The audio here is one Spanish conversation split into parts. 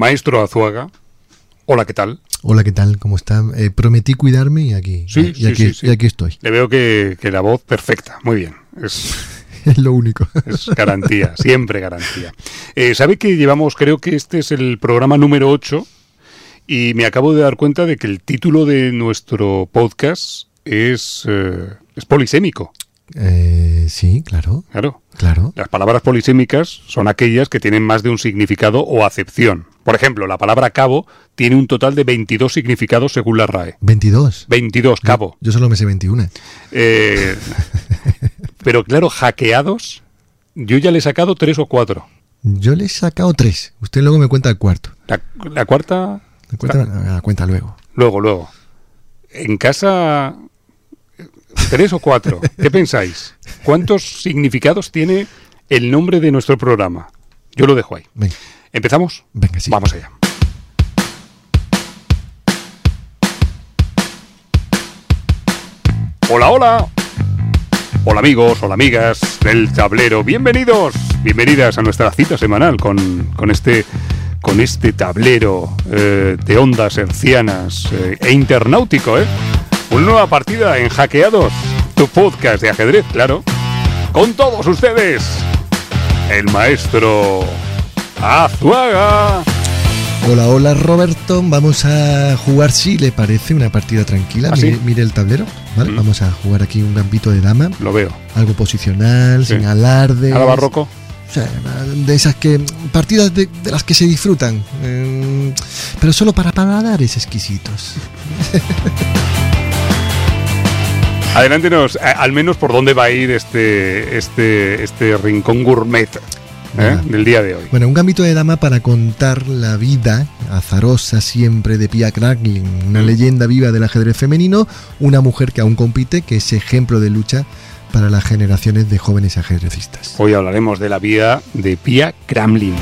Maestro Azuaga, hola, ¿qué tal? Hola, ¿qué tal? ¿Cómo está? Eh, prometí cuidarme y aquí, Sí, y sí, aquí, sí, sí. y aquí estoy. Le veo que, que la voz perfecta, muy bien. Es, Es lo único. es garantía, siempre garantía. Eh, ¿Sabe que llevamos, creo que este es el programa número 8 y me acabo de dar cuenta de que el título de nuestro podcast es, eh, es polisémico? Eh, sí, claro, Claro. claro. Las palabras polisémicas son aquellas que tienen más de un significado o acepción. Por ejemplo, la palabra cabo tiene un total de 22 significados según la RAE. 22. 22, cabo. Yo solo me sé 21. Eh, pero claro, hackeados, yo ya le he sacado tres o cuatro. Yo le he sacado 3. Usted luego me cuenta el cuarto. La, la cuarta, Me cuenta, la cuenta luego. luego, luego. En casa, tres o cuatro. ¿Qué pensáis? ¿Cuántos significados tiene el nombre de nuestro programa? Yo lo dejo ahí. Venga, ¿Empezamos? venga, sí. Vamos allá. Hola, hola. Hola amigos, hola amigas del tablero. Bienvenidos, bienvenidas a nuestra cita semanal con, con este con este tablero eh, de ondas hercianas eh, e internautico, ¿eh? Una nueva partida en Hackeados, tu podcast de ajedrez, claro. Con todos ustedes, el maestro Azuaga. Hola, hola Roberto. Vamos a jugar, si le parece, una partida tranquila. ¿Ah, mire, sí? mire el tablero. ¿vale? Mm. Vamos a jugar aquí un gambito de dama. Lo veo. Algo posicional, Sí. sin alarde. ¿Nada barroco? O sea, de esas que. partidas de, de las que se disfrutan. eh, pero solo para paladares exquisitos. Adelántenos, a- al menos por dónde va a ir este, este, este rincón gourmet ¿eh? Del día de hoy. Bueno, un gambito de dama para contar la vida azarosa siempre de Pia Kraglin, una Mm. leyenda viva del ajedrez femenino, una mujer que aún compite, que es ejemplo de lucha para las generaciones de jóvenes ajedrecistas. Hoy hablaremos de la vida de Pia Kramlin.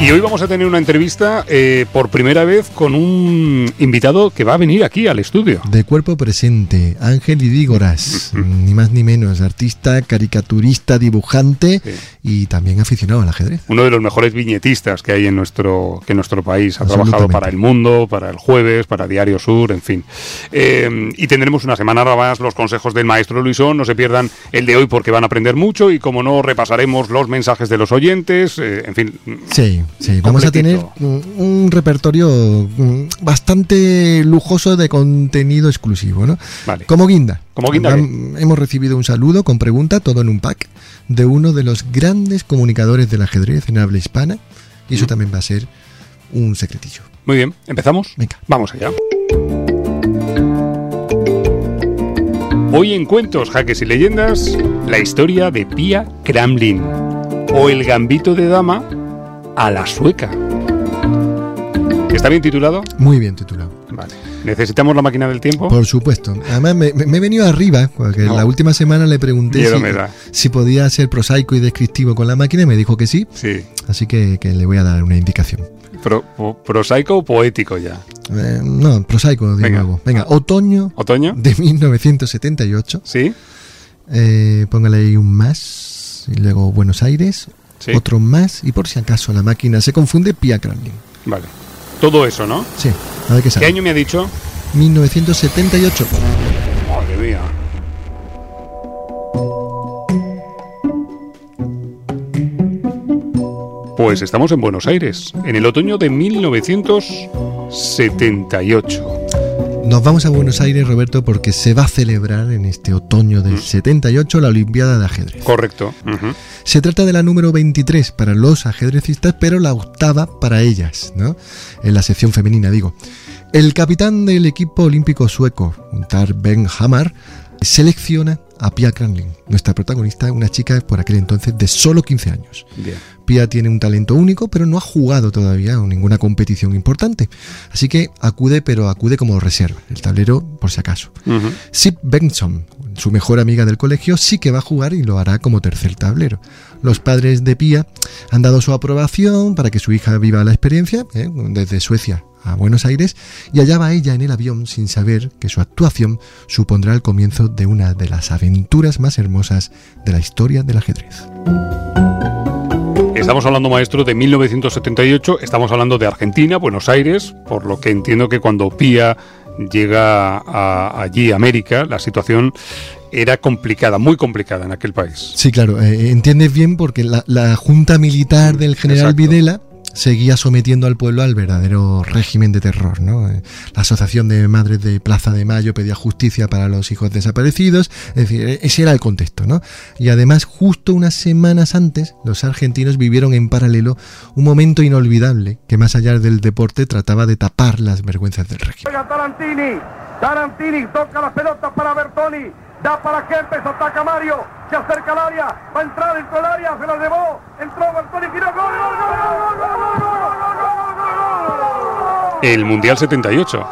Y hoy vamos a tener una entrevista eh, por primera vez con un invitado que va a venir aquí al estudio. De cuerpo presente, Ángel Idígoras, ni más ni menos, artista, caricaturista, dibujante Sí. Y también aficionado al ajedrez. Uno de los mejores viñetistas que hay en nuestro, que en nuestro país. Ha trabajado para El Mundo, para El Jueves, para Diario Sur, en fin. Eh, y tendremos una semana más los consejos del maestro Luisón. No se pierdan el de hoy porque van a aprender mucho y como no, repasaremos los mensajes de los oyentes. eh, en fin. Sí, sí, vamos a tener Completito. un repertorio mm, bastante lujoso de contenido exclusivo, ¿no? Vale. Como guinda. Como guinda, Hemos recibido un saludo con pregunta, todo en un pack, de uno de los grandes comunicadores del ajedrez en habla hispana. Y eso también va a ser un secretillo. Muy bien, ¿empezamos? Venga. Vamos allá. Hoy en Cuentos, Jaques y Leyendas, la historia de Pia Kramlin o el gambito de dama a la sueca. ¿Está bien titulado? Muy bien titulado. ¿Necesitamos la máquina del tiempo? Por supuesto. Además, me, he venido arriba, porque No. la última semana le pregunté si, podía ser prosaico y descriptivo con la máquina y me dijo que sí. Sí. Así que, que le voy a dar una indicación. Pro- prosaico o poético ya. Eh, no, prosaico de Venga. nuevo. Venga, otoño ¿Otoño? de 1978. ¿Sí? Eh, póngale ahí un más. Y luego Buenos Aires. Sí. Otro más. Y por si acaso la máquina se confunde, Pia Kremlin. Vale. Todo eso, ¿no? Sí, a ver qué ¿Qué sale. año me ha dicho? 1978. Madre mía. Pues estamos en Buenos Aires, en el otoño de 1978. Nos vamos a Buenos Aires, Roberto, porque se va a celebrar en este otoño Mm. del 78 la Olimpiada de Ajedrez. Correcto. Se trata de la número 23 para los ajedrecistas, pero la octava para ellas, ¿no? En la sección femenina, digo. El capitán del equipo olímpico sueco, Tar Ben Hamar, selecciona a Pia Kranlin, nuestra protagonista, una chica por aquel entonces de solo 15 años. Bien. Pia tiene un talento único, pero no ha jugado todavía en ninguna competición importante. Así que acude, pero acude como reserva, el tablero por si acaso. Ujú. Sip Benson, su mejor amiga del colegio, sí que va a jugar y lo hará como tercer tablero. Los padres de Pia han dado su aprobación para que su hija viva la experiencia, ¿eh? desde Suecia a Buenos Aires, y allá va ella en el avión sin saber que su actuación supondrá el comienzo de una de las aventuras más hermosas de la historia del ajedrez. Estamos hablando, maestro, de 1978, estamos hablando de Argentina, Buenos Aires, por lo que entiendo que cuando Pía llega a, allí, a América, la situación era complicada, muy complicada en aquel país. Sí, claro, eh, entiendes bien porque la, la Junta Militar del general Exacto. Videla seguía sometiendo al pueblo al verdadero régimen de terror. ¿no? Eh, La Asociación de Madres de Plaza de Mayo pedía justicia para los hijos desaparecidos, es decir, e- ese era el contexto. ¿no? Y además, justo unas semanas antes, los argentinos vivieron en paralelo un momento inolvidable que más allá del deporte trataba de tapar las vergüenzas del régimen. Tarantini. Tarantini toca para Bertoni. Da para Kempes, ataca Mario, se acerca al área, va a entrar dentro del área, se la llevó, entró Bartoli, giró, gol, gol, gol, gol, gol, gol, gol, El Mundial 78.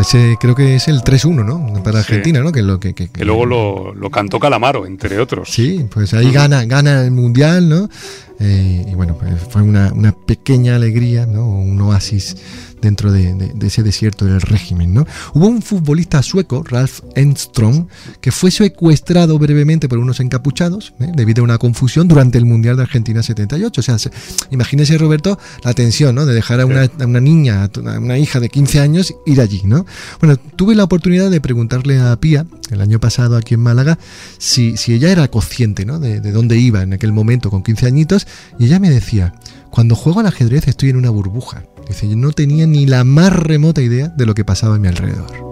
Ese, creo que es el 3-1, ¿no? Para Argentina, sí. ¿no? Que, lo, que, que, que luego lo, lo, cantó Calamaro, entre otros. Sí, pues ahí uh -huh. gana, gana el Mundial, ¿no? Eh, y bueno, pues fue una, una pequeña alegría, ¿no? Un oasis dentro de, de- de ese desierto del régimen, ¿no? Hubo un futbolista sueco, Ralf Enström, que fue secuestrado brevemente por unos encapuchados ¿eh? debido a una confusión durante el Mundial de Argentina 78. O sea, se- imagínese, Roberto, la tensión, ¿no? De dejar a una, a una niña, a una hija de 15 años, ir allí, ¿no? Bueno, tuve la oportunidad de preguntarle a Pía, el año pasado aquí en Málaga, si, si ella era consciente, ¿no? De, de dónde iba en aquel momento con 15 añitos, y ella me decía, cuando juego al ajedrez estoy en una burbuja. Dice, yo no tenía ni la más remota idea de lo que pasaba a mi alrededor.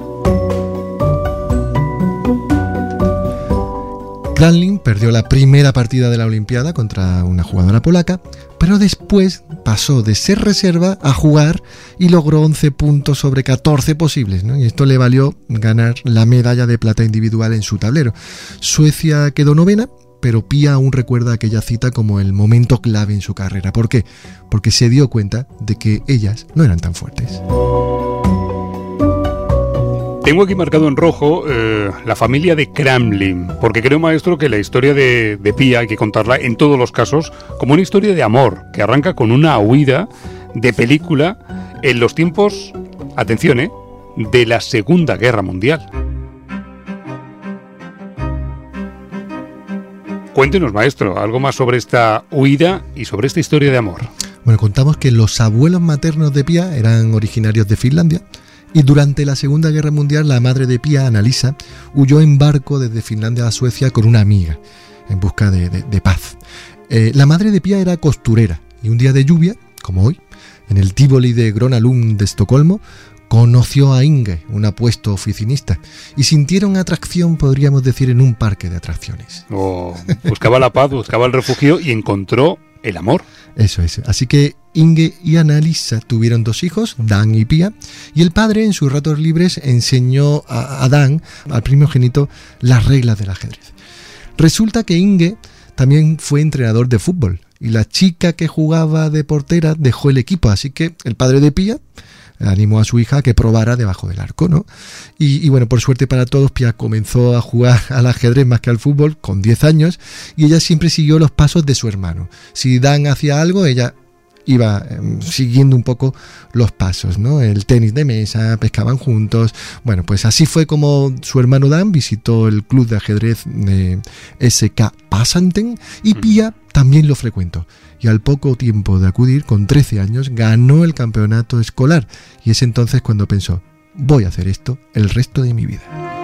Kranlin perdió la primera partida de la Olimpiada contra una jugadora polaca, pero después pasó de ser reserva a jugar y logró 11 puntos sobre 14 posibles, y esto le valió ganar la medalla de plata individual en su tablero. Suecia quedó novena, pero Pía aún recuerda aquella cita como el momento clave en su carrera. ¿Por qué? Porque se dio cuenta de que ellas no eran tan fuertes. Tengo aquí marcado en rojo eh, la familia de Kramlin, porque creo, maestro, que la historia de, de Pía hay que contarla en todos los casos como una historia de amor, que arranca con una huida de película en los tiempos, atención, eh, de la Segunda Guerra Mundial. Cuéntenos, maestro, algo más sobre esta huida y sobre esta historia de amor. Bueno, contamos que los abuelos maternos de Pía eran originarios de Finlandia y durante la Segunda Guerra Mundial la madre de Pía, Annalisa, huyó en barco desde Finlandia a Suecia con una amiga en busca de, paz. Eh, la madre de Pía era costurera y un día de lluvia, como hoy, en el Tivoli de Gronalund de Estocolmo, conoció a Inge, un apuesto oficinista, y sintieron atracción, podríamos decir, en un parque de atracciones. O buscaba la paz, buscaba el refugio y encontró el amor. Eso es. Así que Inge y Annalisa tuvieron dos hijos, Dan y Pia, y el padre en sus ratos libres enseñó a, a Dan, al primogénito, las reglas del ajedrez. Resulta que Inge también fue entrenador de fútbol y la chica que jugaba de portera dejó el equipo, así que el padre de Pia animó a su hija a que probara debajo del arco, ¿no? Y, bueno, por suerte para todos, Pia comenzó a jugar al ajedrez más que al fútbol con 10 años y ella siempre siguió los pasos de su hermano. Si Dan hacía algo, ella iba eh, siguiendo un poco los pasos, ¿no? El tenis de mesa, pescaban juntos. Bueno, pues así fue como su hermano Dan visitó el club de ajedrez de SK Passanten y Pia también lo frecuentó. Y al poco tiempo de acudir, con 13 años, ganó el campeonato escolar. Y es entonces cuando pensó, voy a hacer esto el resto de mi vida.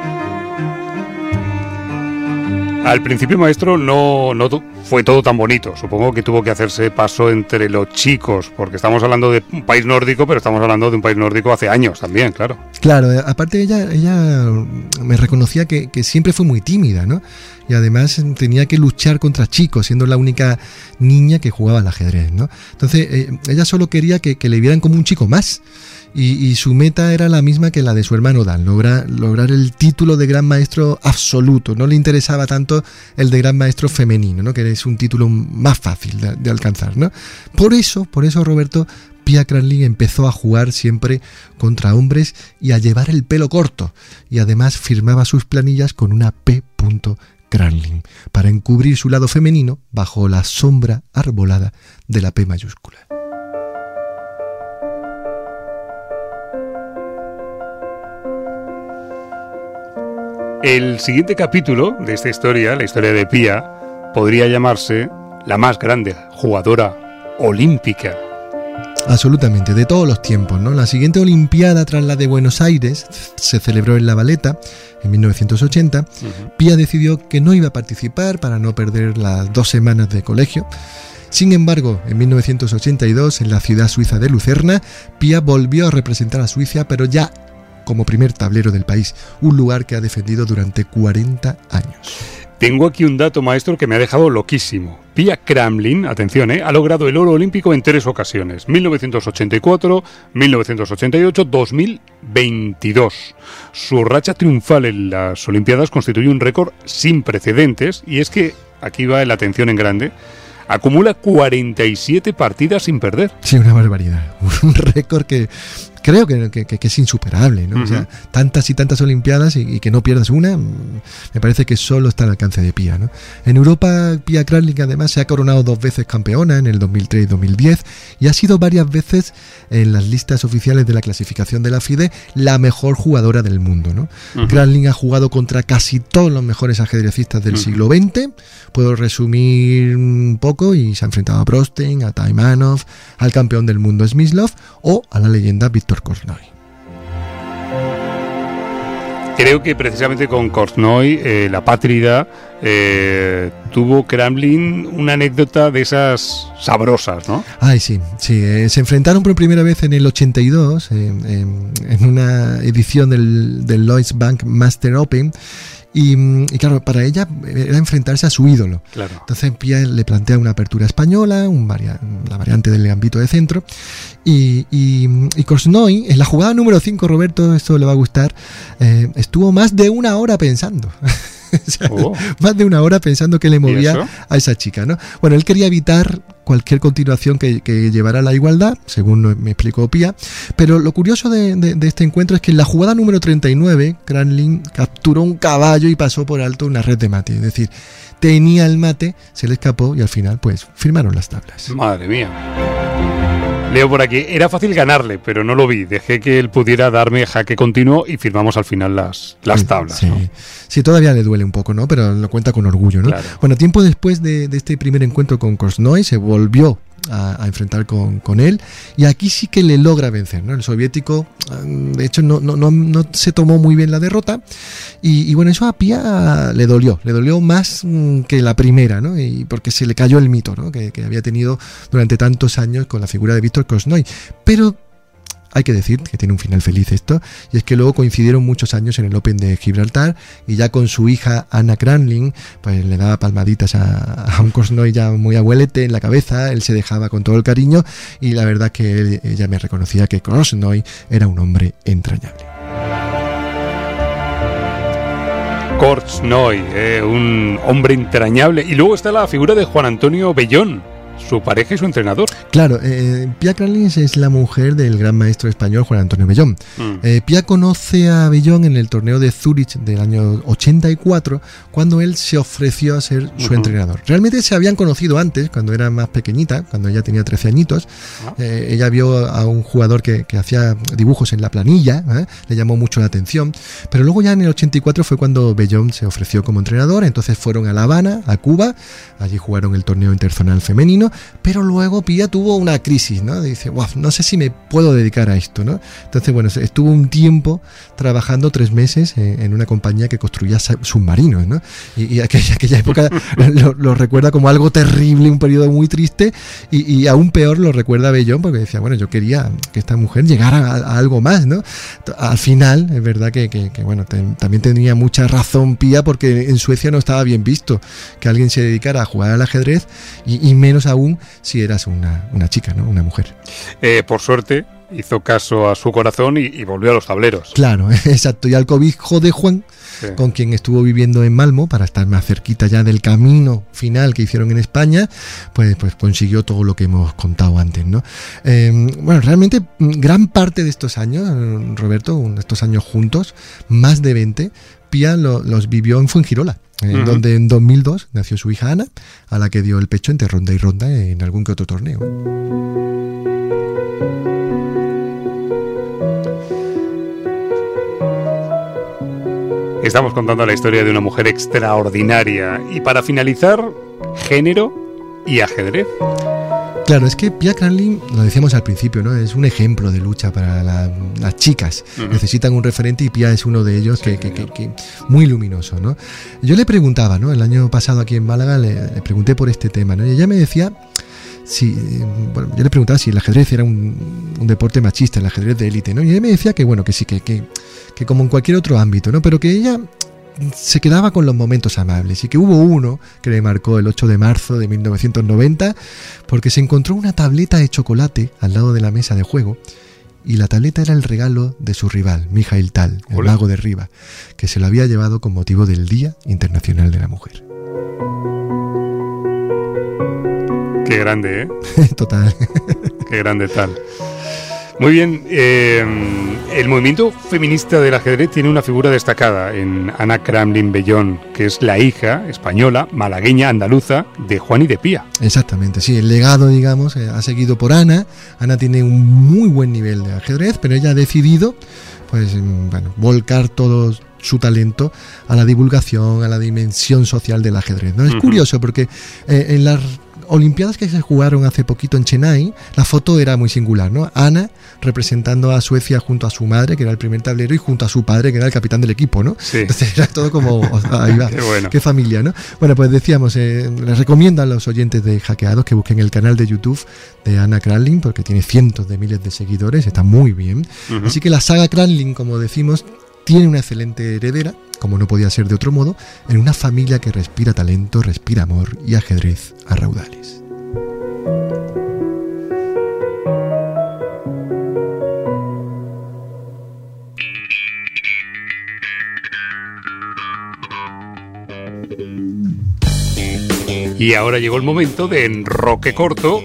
Al principio, maestro, no, no fue todo tan bonito. Supongo que tuvo que hacerse paso entre los chicos, porque estamos hablando de un país nórdico, pero estamos hablando de un país nórdico hace años también, claro. Claro, eh, aparte ella, ella me reconocía que, que siempre fue muy tímida, ¿no? Y además tenía que luchar contra chicos, siendo la única niña que jugaba al ajedrez, ¿no? Entonces eh, ella solo quería que, que le vieran como un chico más. Y, su meta era la misma que la de su hermano Dan, lograr, lograr el título de gran maestro absoluto. No le interesaba tanto el de gran maestro femenino, ¿no? que es un título más fácil de, alcanzar. ¿no? Por eso, por eso Roberto, Pia Cranlin empezó a jugar siempre contra hombres y a llevar el pelo corto. Y además firmaba sus planillas con una P. Cranlin, para encubrir su lado femenino bajo la sombra arbolada de la P mayúscula. El siguiente capítulo de esta historia, la historia de Pía, podría llamarse La más grande jugadora olímpica. Absolutamente, de todos los tiempos. ¿no? La siguiente Olimpiada tras la de Buenos Aires se celebró en La Valeta en 1980. Pía decidió que no iba a participar para no perder las dos semanas de colegio. Sin embargo, en 1982, en la ciudad suiza de Lucerna, Pía volvió a representar a Suiza, pero ya como primer tablero del país, un lugar que ha defendido durante 40 años. Tengo aquí un dato maestro que me ha dejado loquísimo. Pia Kramlin, atención, ¿eh? ha logrado el oro olímpico en tres ocasiones, 1984, 1988, 2022. Su racha triunfal en las Olimpiadas constituye un récord sin precedentes y es que, aquí va la atención en grande, acumula 47 partidas sin perder. Sí, una barbaridad. Un récord que creo que, que, es insuperable, ¿no? O sea, tantas y tantas Olimpiadas y, que no pierdas una, mm, me parece que solo está al alcance de Pia, ¿no? En Europa, Pia Kralik además se ha coronado dos veces campeona en el 2003 y 2010 y ha sido varias veces en las listas oficiales de la clasificación de la FIDE la mejor jugadora del mundo, ¿no? ha jugado contra casi todos los mejores ajedrecistas del siglo XX, puedo resumir un poco y se ha enfrentado a Brostein, a Taimanov, al campeón del mundo Smyslov o a la leyenda Victor Creo que precisamente con Kortnoy, eh, la pátrida, eh, tuvo Kremlin una anécdota de esas sabrosas, ¿no? Ay, sí, sí. Eh, se enfrentaron por primera vez en el 82, en una edición del, del Lloyds Bank Master Open. Y, claro, para ella era enfrentarse a su ídolo. Claro. Entonces Pia le plantea una apertura española, un la variante del gambito de centro. Y, y, y en la jugada número 5, Roberto, esto le va a gustar, eh, estuvo más de una hora pensando. Oh. Más de una hora pensando que le movía a esa chica, ¿no? Bueno, él quería evitar cualquier continuación que, llevara a la igualdad, según me explicó Pía. Pero lo curioso de, este encuentro es que en la jugada número 39, Cranlin capturó un caballo y pasó por alto una red de mate. Es decir, tenía el mate, se le escapó y al final, pues, firmaron las tablas. Madre mía. Leo por aquí, era fácil ganarle, pero no lo vi. Dejé que él pudiera darme jaque continuo y firmamos al final las, las tablas. Sí. sí, todavía le duele un poco, ¿no? Pero lo cuenta con orgullo, ¿no? Bueno, tiempo después de, este primer encuentro con Korsnoy, se volvió a, enfrentar con, con, él. Y aquí sí que le logra vencer. ¿no? El soviético, mm, de hecho, no, no, no, no se tomó muy bien la derrota. Y, bueno, eso a Pia le dolió. Le dolió más mm, que la primera, ¿no? Y porque se le cayó el mito ¿no? que, que había tenido durante tantos años con la figura de Víctor Krosnoy. Pero hay que decir que tiene un final feliz esto, y es que luego coincidieron muchos años en el Open de Gibraltar, y ya con su hija Anna Cranling, pues le daba palmaditas a, un Cosnoy ya muy abuelete en la cabeza, él se dejaba con todo el cariño, y la verdad que ella me reconocía que Cosnoy era un hombre entrañable. Kortsnoy, eh, un hombre entrañable. Y luego está la figura de Juan Antonio Bellón, su pareja y su entrenador. Claro, eh, Pia Kralins es la mujer del gran maestro español Juan Antonio Bellón. Mm. Eh, Pia conoce a Bellón en el torneo de Zurich del año 84, cuando él se ofreció a ser su entrenador. Realmente se habían conocido antes, cuando era más pequeñita, cuando ella tenía 13 añitos. Ah. Eh, ella vio a un jugador que, hacía dibujos en la planilla, le llamó mucho la atención. Pero luego ya en el 84 fue cuando Bellón se ofreció como entrenador, entonces fueron a La Habana, a Cuba, allí jugaron el torneo interzonal femenino pero luego Pía tuvo una crisis, ¿no? Dice, wow, no sé si me puedo dedicar a esto, ¿no? Entonces, bueno, estuvo un tiempo trabajando tres meses en, una compañía que construía submarinos, ¿no? Y, aquella, aquella, época lo, recuerda como algo terrible, un periodo muy triste, y, aún peor lo recuerda Bellón, porque decía, bueno, yo quería que esta mujer llegara a, algo más, ¿no? Al final, es verdad que, bueno, también tenía mucha razón Pía, porque en Suecia no estaba bien visto que alguien se dedicara a jugar al ajedrez, y menos aún si eras una, chica, ¿no? Una mujer. Eh, por suerte, hizo caso a su corazón y, volvió a los tableros. Claro, exacto. Y al cobijo de Juan, con quien estuvo viviendo en Malmo, para estar más cerquita ya del camino final que hicieron en España, pues, pues consiguió todo lo que hemos contado antes, ¿no? Em, bueno, realmente mm, gran parte de estos años, Roberto, estos años juntos, más de 20, Pía los vivió en Fuengirola en donde en 2002 nació su hija Ana, a la que dio el pecho entre ronda y ronda en algún que otro torneo. Estamos contando la historia de una mujer extraordinaria y para finalizar, género y ajedrez. Claro, es que Pia Cranlin, lo decíamos al principio, ¿no? Es un ejemplo de lucha para la- las chicas. Necesitan un referente y Pia es uno de ellos que, que- que- que- muy luminoso, ¿no? Yo le preguntaba, ¿no? El año pasado aquí en Málaga le, le pregunté por este tema, ¿no? Y ella me decía si, eh, bueno, yo le preguntaba si el ajedrez era un, un deporte machista, el ajedrez de élite, ¿no? Y ella me decía que, bueno, que sí, que, que, que como en cualquier otro ámbito, ¿no? Pero que ella se quedaba con los momentos amables y que hubo uno que le marcó el 8 de marzo de 1990 porque se encontró una tableta de chocolate al lado de la mesa de juego y la tableta era el regalo de su rival, Mijail Tal, el Ole. mago de Riva, que se lo había llevado con motivo del Día Internacional de la Mujer. Qué grande, ¿eh? Total. Qué grande tal. Muy bien, eh, el movimiento feminista del ajedrez tiene una figura destacada en Ana Kramlin Bellón, que es la hija española, malagueña, andaluza de Juan y de Pía. Exactamente, sí, el legado, digamos, eh, ha seguido por Ana. Ana tiene un muy buen nivel de ajedrez, pero ella ha decidido, pues, mm, bueno, volcar todo su talento a la divulgación, a la dimensión social del ajedrez. ¿no? Es curioso porque eh, en las Olimpiadas que se jugaron hace poquito en Chennai, la foto era muy singular, ¿no? Ana representando a Suecia junto a su madre, que era el primer tablero, y junto a su padre, que era el capitán del equipo, ¿no? Sí. Entonces era todo como, ahí va. Qué bueno. Qué familia, ¿no? Bueno, pues decíamos, eh, les recomiendo a los oyentes de Hackeados que busquen el canal de YouTube de Ana Kranlin, porque tiene cientos de miles de seguidores, está muy bien. Así que la saga Kranlin, como decimos, tiene una excelente heredera, como no podía ser de otro modo, en una familia que respira talento, respira amor y ajedrez a raudales. Y ahora llegó el momento de enroque corto,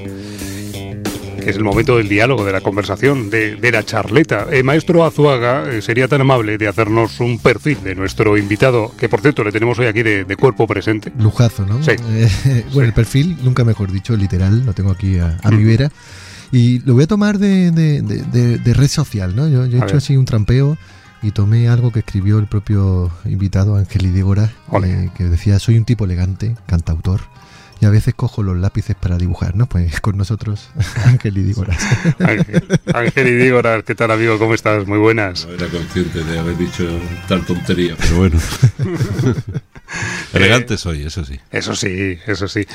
es el momento del diálogo, de la conversación, de, de la charleta. Eh, maestro Azuaga, eh, sería tan amable de hacernos un perfil de nuestro invitado, que por cierto le tenemos hoy aquí de, de cuerpo presente. Lujazo, ¿no? Sí. Eh, bueno, el perfil, nunca mejor dicho, literal, lo tengo aquí a, a mi vera. Y lo voy a tomar de, de- red social, ¿no? Yo, yo he A hecho ver. así un trampeo y tomé algo que escribió el propio invitado, Ángel Idígora, eh, que decía, soy un tipo elegante, cantautor, y a veces cojo los lápices para dibujar, ¿no? Pues con nosotros, Ángel Idígora. Ángel, Ángel y Dígoras, ¿qué tal amigo? ¿Cómo estás? Muy buenas. No era consciente de haber dicho tal tontería, pero bueno. Elegante soy, eso sí. Eso sí, eso sí. Eh,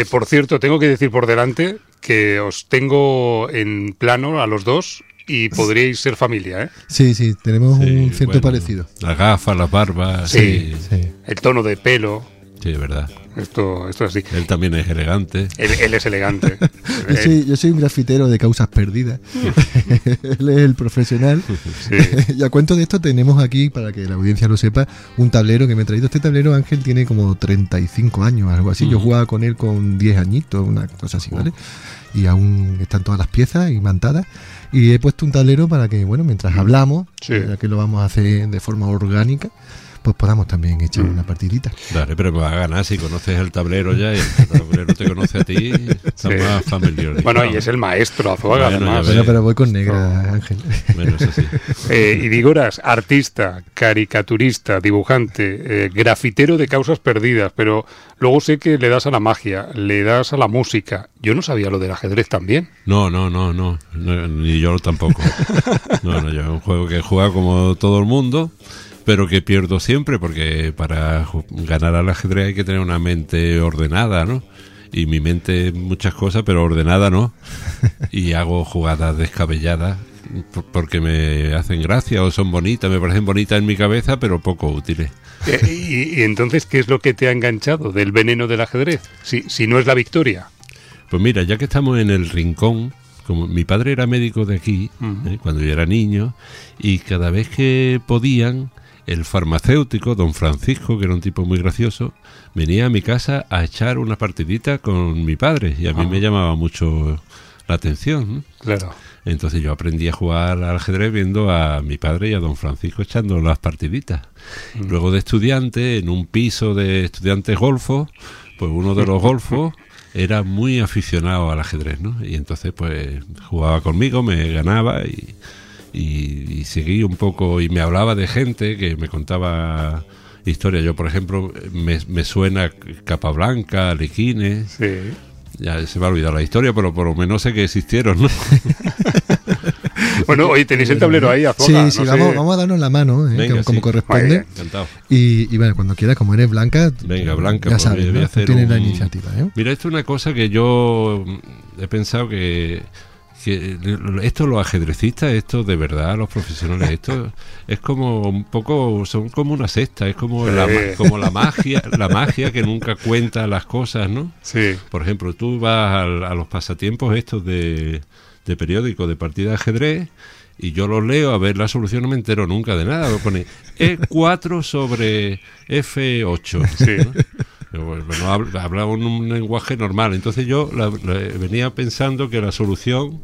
eh, por cierto, tengo que decir por delante que os tengo en plano a los dos y podríais ser familia, ¿eh? Sí, sí, tenemos Sí, un cierto bueno, parecido. Las gafas, las barbas. Sí. Sí, Sí. El tono de pelo, sí, es verdad. esto, esto es así. Él también es elegante. Él, él es elegante. Yo Eh, soy, yo soy un grafitero de causas perdidas. Él es el profesional. sí. y a cuento de esto tenemos aquí, para que la audiencia lo sepa, un tablero que me he traído. Este tablero Ángel tiene como 35 años, algo así. Yo jugaba con él con 10 añitos, una cosa así, ¿vale? Y aún están todas las piezas imantadas. Y he puesto un tablero para que, bueno, mientras hablamos, Sí. ya que lo vamos a hacer de forma orgánica, pues podamos también echar Mm. una partidita. Dale, pero me vas a ganar si conoces el tablero ya y el tablero te conoce a ti. Está Sí. más familiar. Bueno, y es el maestro Azuaga, Bueno, además. Bueno, pero voy con negra, Ángel. Bueno, eso sí. Eh, y Digoras, artista, caricaturista, dibujante, eh, grafitero de causas perdidas, pero luego sé que le das a la magia, le das a la música. Yo no sabía lo del ajedrez también. No, no, no, no, no, ni yo tampoco. No, no, yo es un juego que he jugado como todo el mundo, pero que pierdo siempre porque para ganar al ajedrez hay que tener una mente ordenada, ¿no? Y mi mente muchas cosas, pero ordenada no. Y hago jugadas descabelladas por- porque me hacen gracia o son bonitas, me parecen bonitas en mi cabeza, pero poco útiles. Eh, y, y entonces, ¿qué es lo que te ha enganchado del veneno del ajedrez? Si, si no es la victoria. Pues mira, ya que estamos en el rincón, como mi padre era médico de aquí. ¿eh? cuando yo era niño, y cada vez que podían, el farmacéutico, don Francisco, que era un tipo muy gracioso, venía a mi casa a echar una partidita con mi padre, y a mí Ah. me llamaba mucho la atención. ¿no? Claro. Entonces yo aprendí a jugar al ajedrez viendo a mi padre y a don Francisco echando las partiditas. Mm. Luego de estudiante, en un piso de estudiantes golfos, pues uno de los golfos era muy aficionado al ajedrez, ¿no? Y entonces pues jugaba conmigo, me ganaba y, y, y seguí un poco y me hablaba de gente que me contaba historias. Yo, por ejemplo, me, me suena Capablanca, Alequines, Sí. ya se me ha olvidado la historia, pero por lo menos sé que existieron, ¿no? Bueno, oye, tenéis el tablero ahí, Sí, Azuaga. sí, no sé. vamos, vamos a darnos la mano, ¿eh? Venga, como, como sí. corresponde. Y, y bueno, cuando quieras, como eres blanca, Venga, Blanca, ya pues sabes, voy a tienes la iniciativa. ¿eh? Mira, esto es una cosa que yo he pensado que, que esto los ajedrecistas, esto de verdad, los profesionales, esto es como un poco, son como una secta, es como, la, Sí. como la magia, la magia que nunca cuenta las cosas, ¿no? Sí. Por ejemplo, tú vas al- a, los pasatiempos estos de, de periódico, de partida de ajedrez, y yo los leo, a ver la solución no me entero nunca de nada. Me pone E4 sobre F8. Sí. ¿no? No habla, hablaba en un lenguaje normal. Entonces yo la- la- venía pensando que la solución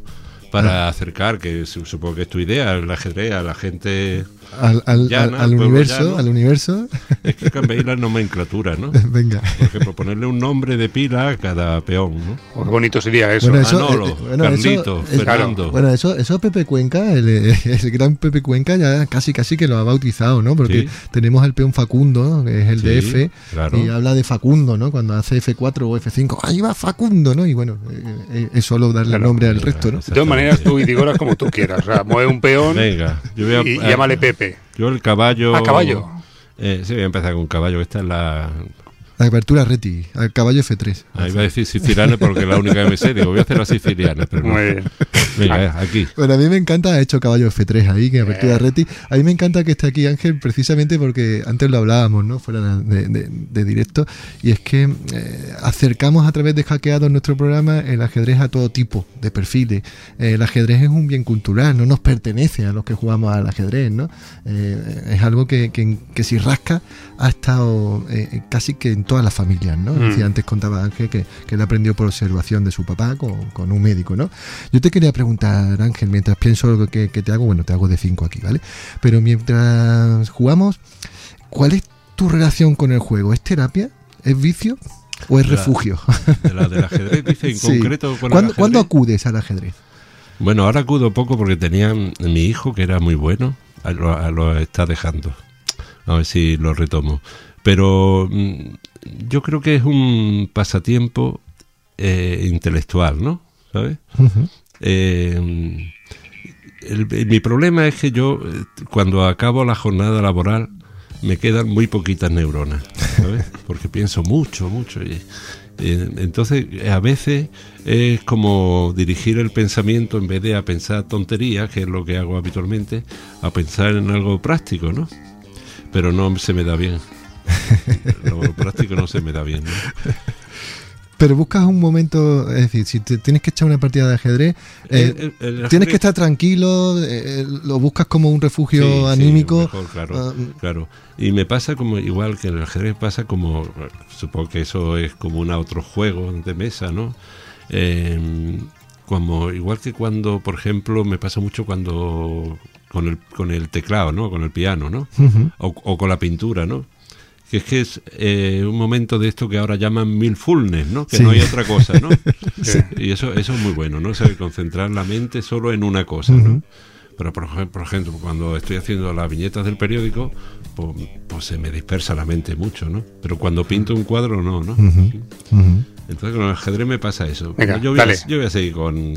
para acercar, que su- supongo que es tu idea, el ajedrez a la gente, Al, al, Llana, al- al pueblo universo, al universo. es que cambiéis la nomenclatura, ¿no? Venga. Por ejemplo, ponerle un nombre de pila a cada peón, ¿no? Oh, qué bonito sería eso. Bueno, eso- Manolo, eh, eh, bueno, Carlito, eso- eh, Fernando. Bueno, eso, eso Pepe Cuenca, el, eh, el gran Pepe Cuenca, ya casi casi que lo ha bautizado, ¿no? Porque Sí. tenemos al peón Facundo, ¿no? que es el de Sí, F, claro. y habla de Facundo, ¿no? Cuando hace F4 o F5, ahí va Facundo, ¿no? Y bueno, eh, eh, es solo darle Claro. nombre al resto, ¿no? De todas maneras, tú y digoras como tú quieras. O sea, mueve un peón Venga, yo voy a, y a- llámale Pepe. Yo el caballo. Ah, caballo. Eh, sí, voy a empezar con caballo. Esta es la. La apertura Reti, al caballo F3. Ahí iba a decir siciliana porque es la única que me sé. Digo, voy a hacer la siciliana. Pero no. Muy bien. Venga, eh, aquí. Bueno, a mí me encanta, ha hecho caballo F3 ahí, que apertura Eh. Reti. A mí me encanta que esté aquí Ángel, precisamente porque antes lo hablábamos, ¿no? Fuera de, de- de directo. Y es que eh, acercamos a través de hackeados nuestro programa el ajedrez a todo tipo de perfiles. Eh, el ajedrez es un bien cultural, no nos pertenece a los que jugamos al ajedrez, ¿no? Eh, es algo que, que- que si rasca ha estado eh, casi que en todas las familias, ¿no? Mm. Decía, antes contaba Ángel que, que él aprendió por observación de su papá con, con un médico, ¿no? Yo te quería preguntar, Ángel, mientras pienso lo que, que te hago, bueno, te hago de 5 aquí, ¿vale? Pero mientras jugamos, ¿cuál es tu relación con el juego? ¿Es terapia? ¿Es vicio? ¿O es refugio? De la del ajedrez, dice en Sí. concreto. con el ¿Cuándo, cuándo acudes al ajedrez? Bueno, ahora acudo poco porque tenía mi hijo que era muy bueno. lo está dejando. A ver si lo retomo. Pero mm, yo creo que es un pasatiempo eh, intelectual, ¿no? ¿Sabes? Eh, el- el- mi problema es que yo, eh, cuando acabo la jornada laboral, me quedan muy poquitas neuronas, ¿sabes? Porque pienso mucho, mucho. Y, eh, entonces, a veces es como dirigir el pensamiento en vez de a pensar tonterías, que es lo que hago habitualmente, a pensar en algo práctico, ¿no? Pero no se me da bien. Lo práctico no se me da bien, ¿no? Pero buscas un momento, es decir, si te tienes que echar una partida de ajedrez, eh, El- el- el tienes que estar tranquilo, eh, eh, lo buscas como un refugio Sí, sí, anímico. mejor, claro, Ah, claro. Y me pasa como, igual que en el ajedrez, pasa como, supongo que eso es como un otro juego de mesa, ¿no? Eh, como, igual que cuando, por ejemplo, me pasa mucho cuando, con el, con el teclado, ¿no? Con el piano, ¿no? O, o con la pintura, ¿no? Que es que es eh, un momento de esto que ahora llaman mindfulness, ¿no? Que Sí. no hay otra cosa, ¿no? Sí. Y eso, eso es muy bueno, ¿no? O sea, concentrar la mente solo en una cosa, ¿no? Pero, por ejemplo, por ejemplo, cuando estoy haciendo las viñetas del periódico, pues, pues se me dispersa la mente mucho, ¿no? Pero cuando pinto un cuadro, no, ¿no? Entonces, con el ajedrez me pasa eso. Venga, yo, voy a, yo voy a seguir con...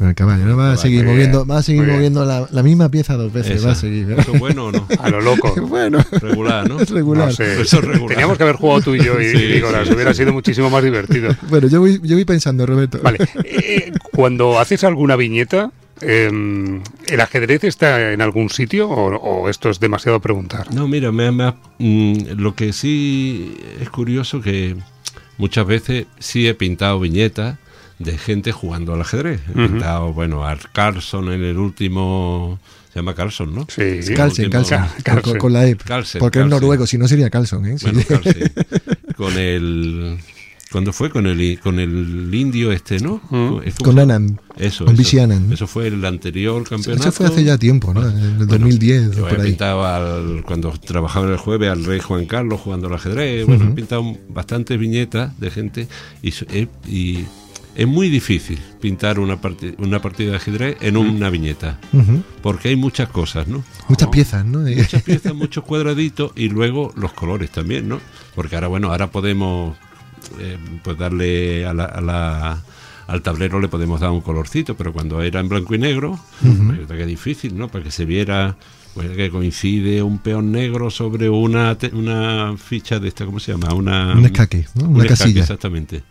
Con el caballo, ¿no? Va a seguir moviendo, va a seguir moviendo la, la misma pieza dos veces, va a seguir. ¿eh? ¿Eso es bueno o no? A lo loco. bueno, Regular, ¿no? es regular. No sé. Eso es regular. Teníamos que haber jugado tú y yo y, Sí, y Nicolás, sí, hubiera sí. sido muchísimo más divertido. Bueno, yo voy, yo voy pensando, Roberto. Vale, eh, cuando haces alguna viñeta, eh, ¿el ajedrez está en algún sitio o, o esto es demasiado preguntar? No, mira, me, me ha- mm, lo que sí es curioso que muchas veces sí he pintado viñetas de gente jugando al ajedrez. He bueno, a Carlson en el último... Se llama Carlson, ¿no? Sí, Carlsen, último- Carlsen, Carlsen. con, con la E. Carlsen, porque es noruego, si no sería Carlson, ¿eh? Sí. Bueno, Carlsen. con el... ¿Cuándo fue? Con el, con el indio este, ¿no? Con Anand. Eso, con eso. Eso fue el anterior campeonato. Eso fue hace ya tiempo, ¿no? En el Bueno, 2010 Yo por ahí. pintado al- cuando trabajaba en el jueves al rey Juan Carlos jugando al ajedrez. Bueno, Ujú. he pintado bastantes viñetas de gente y es muy difícil pintar una, parti- una partida de ajedrez en una viñeta porque hay muchas cosas, ¿no? Muchas Oh. piezas, ¿no? Muchas piezas, muchos cuadraditos y luego los colores también, ¿no? Porque ahora, bueno, ahora podemos eh, pues darle a la, a la- al tablero le podemos dar un colorcito, pero cuando era en blanco y negro, pues, que es difícil, ¿no? Para que se viera pues, que coincide un peón negro sobre una, una ficha de esta, ¿cómo se llama? Una, Un escaque, ¿no? un Una escaque, casilla. exactamente.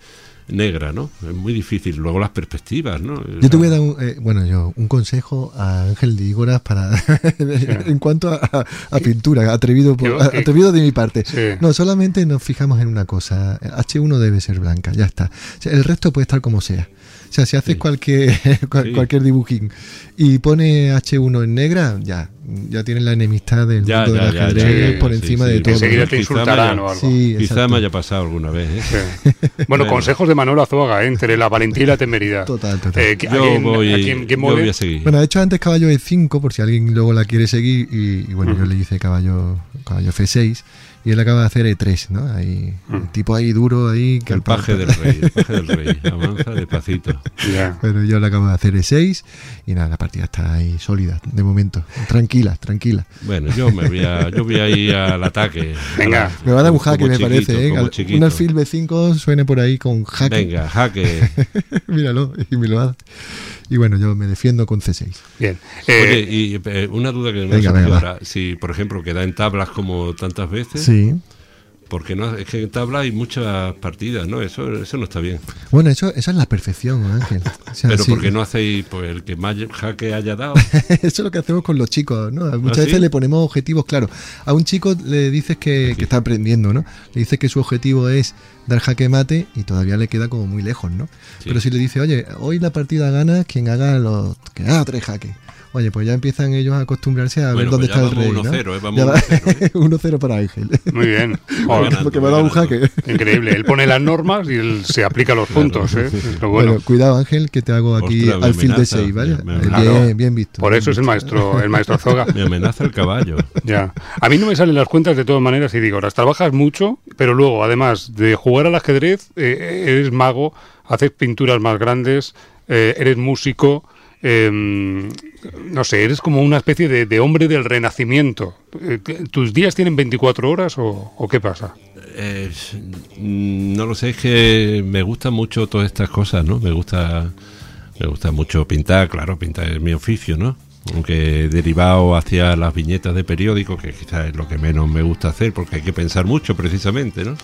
Negra, ¿no? Es muy difícil. Luego las perspectivas, ¿no? Yo te voy a dar un, eh, bueno, yo, un consejo a Ángel de Ígoras para en cuanto a, a- a pintura, atrevido, por- Yo, que- atrevido de mi parte. Sí. No, solamente nos fijamos en una cosa, H1 debe ser blanca, ya está. O sea, el resto puede estar como sea. O sea, si haces Sí. cualquier cual- Sí. cualquier dibujín y pone H1 en negra, ya, ya tienes la enemistad del Ya, mundo ya, del ajedrez ya, por sí, encima sí, de todo. Enseguida te insultarán haya- o algo. Sí, Quizá me haya pasado alguna vez. ¿eh? Sí. Bueno, consejos de Manuel Azuaga, ¿eh? entre la valentía y la temeridad. Total, total. Eh, ¿a Yo quién- voy, a quién- quién yo mueve? voy a seguir. Bueno, de hecho antes caballo E5, por si alguien luego la quiere seguir, y, y bueno, yo le hice caballo, caballo F6, y él acaba de hacer E3, ¿no? Ahí, el tipo ahí duro, ahí... que el paje del rey, el paje del rey. Avanza despacito. Pero yo le acabo de hacer E6, y nada, la partida está ahí sólida, de momento. Tranquila, tranquila. Bueno, yo me voy a, yo voy a ir al ataque. Venga. Me va a dar un jaque, me parece, ¿eh? Un alfil B5 suene por ahí con jaque. Venga, jaque. Míralo, y me lo hace. Y bueno, yo me defiendo con C6. Bien. Eh, Oye, y eh, una duda que me Venga, venga, va. ahora. Si, por ejemplo, queda en tablas como tantas veces, Sí. Porque no, es que en tablas hay muchas partidas, ¿no? Eso, eso no está bien. Bueno, eso, eso es la perfección, Ángel. O sea, Pero sí. porque no hacéis pues el que más jaque haya dado. Eso es lo que hacemos con los chicos, ¿no? Muchas ¿Ah, veces sí? le ponemos objetivos, claro. A un chico le dices que, que está aprendiendo, ¿no? Le dices que su objetivo es dar jaque mate y todavía le queda como muy lejos, ¿no? Pero si le dice, oye, hoy la partida gana quien haga los que haga tres jaques. Oye, pues ya empiezan ellos a acostumbrarse a ver dónde pues ya está el rey, vamos ¿no? 1-0, ¿eh? Vamos Ya va- 1-0, ¿eh? 1-0 para Ángel. Muy bien. Ganando, Porque me ha dado un jaque. increíble. Él pone las normas y él se aplica los puntos. ¿eh? Pero Bueno, bueno, cuidado Ángel, que te hago aquí Ostras, al fil de amenaza, 6, ¿vale? bien, bien visto. por eso es el maestro, el maestro Azuaga. Me amenaza el caballo. Ya. A mí no me salen las cuentas de todas maneras y digo, las trabajas mucho, pero luego, además de jugar al ajedrez, eh, eres mago, haces pinturas más grandes, eh, eres músico, eh, no sé, eres como una especie de, hombre del renacimiento. Eh, ¿Tus días tienen 24 horas o, o qué pasa? Eh, no lo sé, es que me gustan mucho todas estas cosas, ¿no? Me gusta, me gusta mucho pintar, claro, pintar es mi oficio, ¿no? Aunque derivado hacia las viñetas de periódico, que quizás es lo que menos me gusta hacer, porque hay que pensar mucho precisamente, ¿no?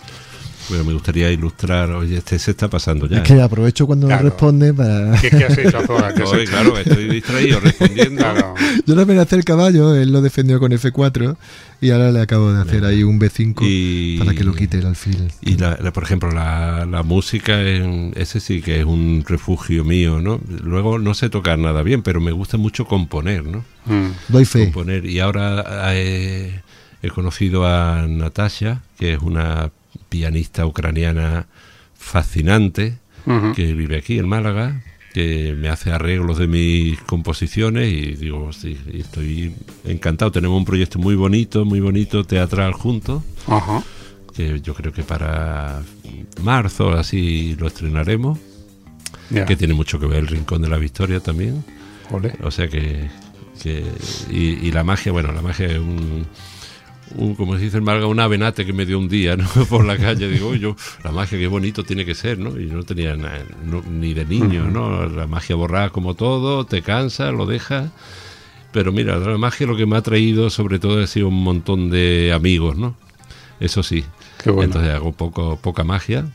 Pero me gustaría ilustrar, oye, este se está pasando ya. Es que aprovecho cuando Claro. responde para... ¿Qué, qué has hecho, Azuaga? ¿Qué has Oye, hecho? claro, estoy distraído respondiendo. Claro. Yo le amenacé el caballo, él lo defendió con F4 y ahora le acabo de hacer ahí un B5 Y- para que lo quite el alfil. Y la, la- por ejemplo, la, la música, en- ese sí que es un refugio mío, ¿no? Luego no sé tocar nada bien, pero me gusta mucho componer, ¿no? Mm. Doy fe. Componer. Y ahora eh, he conocido a Natasha, que es una pianista ucraniana fascinante, que vive aquí en Málaga, que me hace arreglos de mis composiciones y digo, sí, estoy encantado. Tenemos un proyecto muy bonito, muy bonito, teatral juntos que yo creo que para marzo así lo estrenaremos, que tiene mucho que ver el Rincón de la Victoria también, o sea que, que- y, y la magia, bueno, la magia es un, un, como se dice en Málaga, un avenate que me dio un día, ¿no? Por la calle, digo, "Uy, yo, la magia qué bonito tiene que ser, ¿no? Y yo no tenía na- no- ni de niño, ¿no? La magia borrada como todo, te cansa, lo dejas. Pero mira, la magia lo que me ha traído sobre todo ha sido un montón de amigos, ¿no? Eso sí. Qué bueno. Entonces hago poco, poca magia.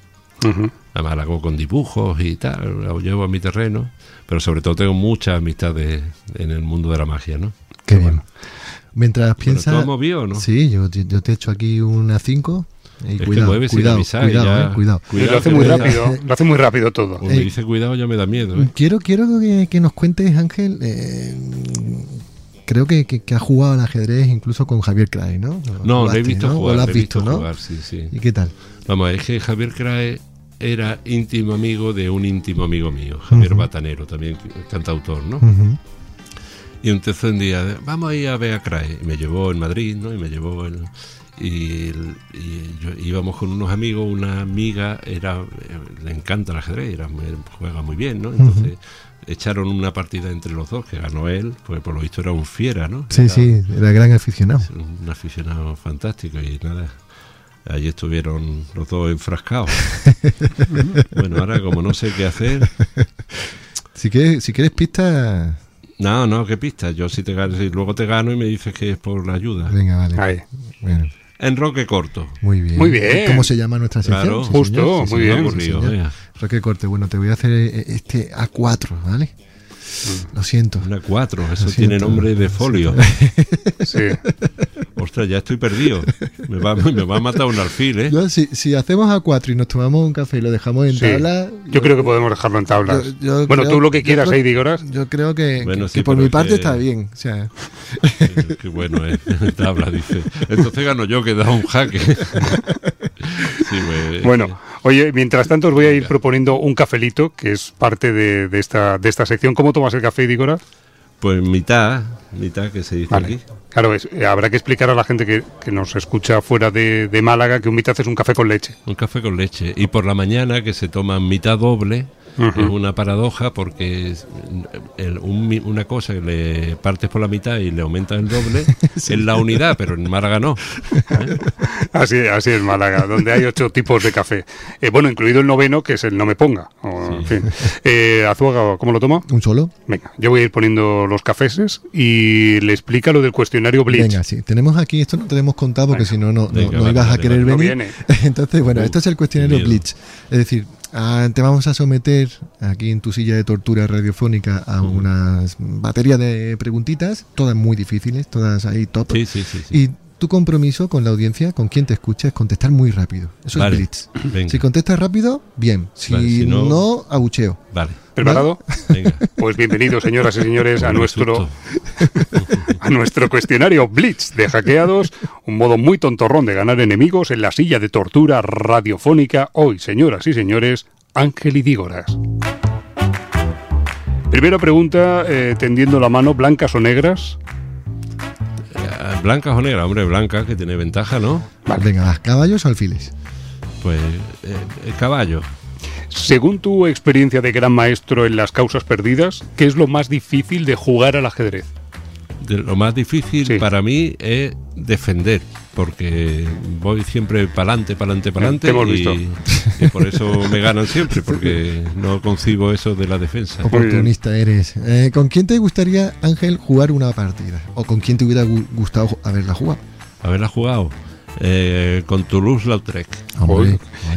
Además la hago con dibujos y tal, la llevo a mi terreno. Pero sobre todo tengo muchas amistades en el mundo de la magia, ¿no? Qué bien. Mientras piensa... ¿tú has movido o no? Sí, yo, yo te he hecho aquí una 5. Y Es que cuidado, mueves sin cuidado, avisar, cuidado, ya. eh, cuidado. lo hace que muy me rápido, lo hace muy rápido todo. Cuando me Eh, dice cuidado ya me da miedo, ¿eh? Quiero, quiero que, que nos cuentes, Ángel, eh, creo que, que, que has jugado al ajedrez incluso con Javier Cray, ¿no? No, lo he visto ¿no? jugar, lo has lo he visto, visto ¿no? jugar, sí, sí. ¿Y qué tal? Vamos, es que Javier Crae era íntimo amigo de un íntimo amigo mío, Javier Ujú. Batanero, también cantautor, ¿no? Ujú. Y entonces un día, vamos a ir a ver a Crae. Y me llevó en Madrid, ¿no? Y me llevó en- y, el- y yo- íbamos con unos amigos, una amiga era eh, le encanta el ajedrez, era juega muy bien, ¿no? Entonces echaron una partida entre los dos que ganó él, porque por lo visto era un fiera, ¿no? Sí, Era sí, era gran aficionado. Un aficionado fantástico y nada. Allí estuvieron los dos enfrascados. bueno, ahora como no sé qué hacer, Si quieres, si quieres pista, no, no, qué pista. Yo si te gano, si luego te gano y me dices que es por la ayuda. venga, vale. Ahí. Bueno, En roque corto. muy bien. Muy bien. ¿Cómo se llama nuestra sección? Claro. Sí, Justo, sí, muy señor, bien. sí, Corte, bueno, te voy a hacer eh, este A4, ¿vale? Lo siento. Una cuatro, eso Lo tiene siento. nombre de folio. Sí. Ostras, ya estoy perdido. Me va, me va a matar un alfil, ¿eh? Yo, si, si hacemos A4 y nos tomamos un café y lo dejamos en Sí. tabla... Yo creo que podemos dejarlo en tablas. yo- bueno, creo- tú lo que quieras, creo- Heidi Goras. Yo creo que, Bueno, que- sí, que por mi parte que- está bien. O sea, Eh, Qué bueno, ¿eh? Tabla, dice. Entonces gano yo, que da un jaque. Sí, me- Bueno, oye, mientras tanto os voy a ir proponiendo un cafelito, que es parte de, de esta, de esta sección. ¿Cómo tomas el café, Heidi Goras? Pues mitad, mitad que se dice Vale. aquí. Claro, es- eh, habrá que explicar a la gente que, que nos escucha fuera de, de Málaga que un mitad es un café con leche. Un café con leche. Y por la mañana que se toma mitad doble, Es una paradoja porque es, el- un una cosa que le partes por la mitad y le aumentas el doble es la unidad, pero en Málaga no. Así, así es Málaga, donde hay ocho tipos de café. Eh, bueno, incluido el noveno, que es el no me ponga. o, en fin. Eh, Azuaga, ¿cómo lo toma? un solo. Venga, yo voy a ir poniendo los cafeses y le explica lo del cuestionario Blitz. Venga, sí. Tenemos aquí, esto no te hemos contado porque si no, no, Venga, ibas a querer venir. viene. Entonces, bueno, Uh, esto es el cuestionario. Blitz. Es decir, ah, te vamos a someter aquí en tu silla de tortura radiofónica a unas batería de preguntitas, todas muy difíciles, todas ahí top. Sí, sí, sí. sí. Y tu compromiso con la audiencia, con quien te escucha, es contestar muy rápido. Eso Vale. es Blitz. Venga. Si contestas rápido, bien. Si, Vale, si no- no, abucheo. Vale, ¿Preparado? venga. Pues bienvenidos, señoras y señores, a nuestro, a nuestro cuestionario Blitz de hackeados, un modo muy tontorrón de ganar enemigos en la silla de tortura radiofónica. Hoy, señoras y señores, Ángel y Dígoras. Primera pregunta, eh, tendiendo la mano, ¿blancas o negras? Eh, Blancas o negras, hombre, blanca, que tiene ventaja, ¿no? Venga, caballos o alfiles. Pues eh, el caballo. Según tu experiencia de gran maestro en las causas perdidas, ¿qué es lo más difícil de jugar al ajedrez? De lo más difícil Sí. para mí es defender, porque voy siempre para adelante, para adelante, para Te hemos adelante. visto. Y, y por eso me ganan siempre, porque no concibo eso de la defensa. Oportunista eres. Eh, ¿Con quién te gustaría, Ángel, jugar una partida? ¿O con quién te hubiera gu- gustado haberla jugado? Haberla jugado eh, con Toulouse-Lautrec.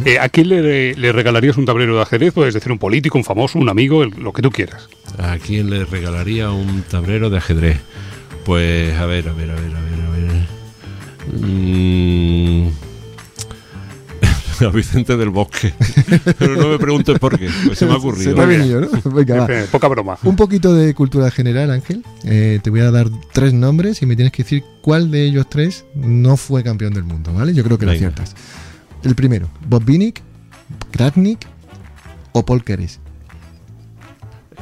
Eh, ¿A quién le, le regalarías un tablero de ajedrez? Puedes decir un político, un famoso, un amigo, el- lo que tú quieras. ¿A quién le regalaría un tablero de ajedrez? Pues a ver, a ver, a ver, a ver, a ver. Mm, a Vicente del Bosque. Pero no me preguntes por qué, pues se me ha Se ocurrido. te ha venido, ¿no? Venga, va. Poca broma. Un poquito de cultura general, Ángel. Eh, te voy a dar tres nombres y me tienes que decir cuál de ellos tres no fue campeón del mundo, ¿vale? Yo creo que lo Venga. aciertas. El primero, Bob Kratnik o Paul Keres.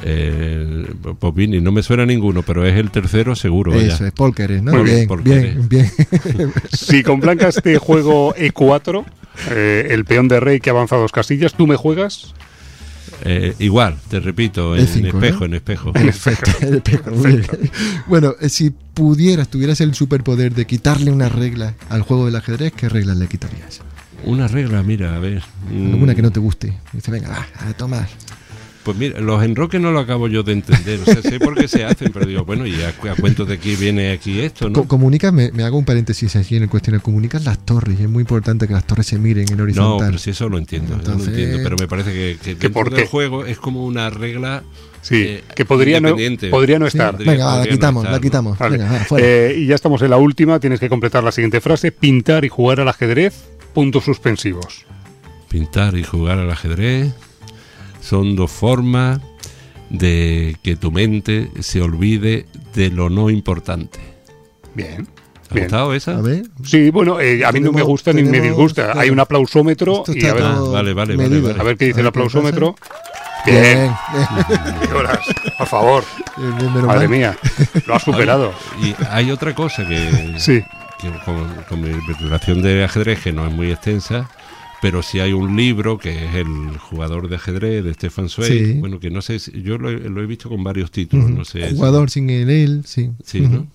Eh, Popini, no me suena ninguno, pero es el tercero seguro. Eso ya. es, ¿no? Muy bien, bien, Paul bien, bien. Si con blancas te juego E4, eh, el peón de rey que avanza dos casillas, ¿tú me juegas? Eh, igual, te repito, en E5, espejo, ¿no? en espejo. Bien. Bueno, eh, si pudieras, tuvieras el superpoder de quitarle una regla al juego del ajedrez, ¿qué reglas le quitarías? Una regla, mira, a ver. mm, Alguna que no te guste. Dice, venga, va, a tomar. Pues mira, los enroques no lo acabo yo de entender. O sea, sé por qué se hacen, pero digo, bueno, ¿y a, a cuento de qué viene aquí esto, no? comunicas, me, me hago un paréntesis aquí en el cuestionario, comunicas las torres, y es muy importante que las torres se miren en No, horizontal. pero si eso lo entiendo, eso Entonces- lo entiendo, pero me parece que, que dentro por del qué? juego es como una regla Sí, eh, que podría no, podría no Sí, estar. Podría- venga, va, la no quitamos, estar, la ¿no? quitamos. Vale. Venga, va, fuera. Eh, y ya estamos en la última, tienes que completar la siguiente frase. Pintar y jugar al ajedrez, puntos suspensivos. Pintar y jugar al ajedrez son dos formas de que tu mente se olvide de lo no importante. Bien. ¿Te ha bien. gustado esa? a ver. Sí, bueno, eh, a mí no me Tenemos- gusta ni me disgusta. Hay un aplausómetro y a ver, Ah, vale, vale, vale, a ver qué dice el aplausómetro. Bien, Bien. bien, Horas, por favor. bien, bien, menos Madre mal. mía, lo has superado. Y hay otra cosa que, Sí. que con, con mi relación de ajedrez, que no es muy extensa, pero sí hay un libro que es El jugador de ajedrez de Stefan Zweig. Sí. Bueno, que no sé, si- yo lo, he- lo he visto con varios títulos, Ujú. no sé. si- Jugador sin el él, sí. Sí, Ujú. ¿no?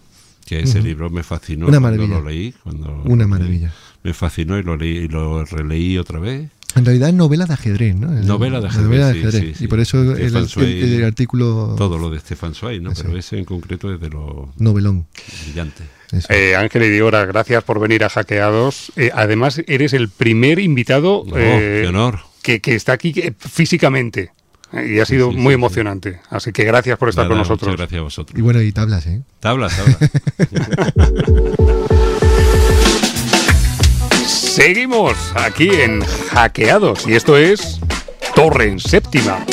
Que ese Ujú. libro me fascinó Una cuando maravilla. lo leí. Cuando Una maravilla. me fascinó y lo leí y lo releí otra vez. En realidad es novela de ajedrez, ¿no? El- Novela de ajedrez, novela de ajedrez. sí, sí. Y por eso el, el- el artículo Todo lo de Stefan Zweig, ¿no? Eso. Pero ese en concreto es de lo novelón. brillante. Eh, Ángel y Diora, gracias por venir a Hackeados. Eh, además, eres el primer invitado No, eh, qué honor. que, que está aquí físicamente. Y ha sido sí, muy sí, emocionante. Así que gracias por estar Nada, con nosotros. Muchas gracias a vosotros. Y bueno, y tablas, ¿eh? Tabla, tabla. Seguimos aquí en Hackeados y esto es Torre en séptima.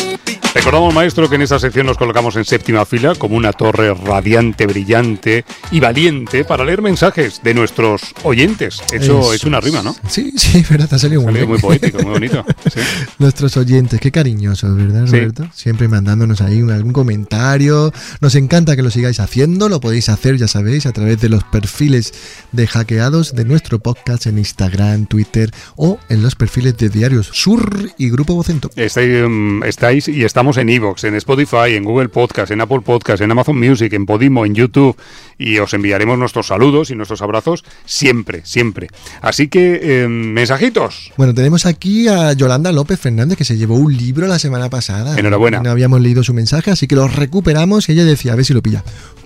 Recordamos, maestro, que en esta sección nos colocamos en séptima fila como una torre radiante, brillante y valiente para leer mensajes de nuestros oyentes. Hecho, Eso hecho una rima, ¿no? Sí, sí, verdad, te ha salido muy Salido muy poético, muy bonito. Sí. Nuestros oyentes, qué cariñosos, ¿verdad, Sí. Siempre mandándonos ahí algún comentario. Nos encanta que lo sigáis haciendo. Lo podéis hacer, ya sabéis, a través de los perfiles de hackeados de nuestro podcast en Instagram, Twitter o en los perfiles de Diarios Sur y Grupo Vocento. Estáis, mm, estáis y estamos en Evox, en Spotify, en Google Podcast, en Apple Podcast, en Amazon Music, en Podimo, en YouTube y os enviaremos nuestros saludos y nuestros abrazos siempre, siempre. Así que, eh, mensajitos. Bueno, tenemos aquí a Yolanda López Fernández que se llevó un libro la semana pasada. Enhorabuena. No habíamos leído su mensaje, así que lo recuperamos y ella decía, a ver si lo pilla.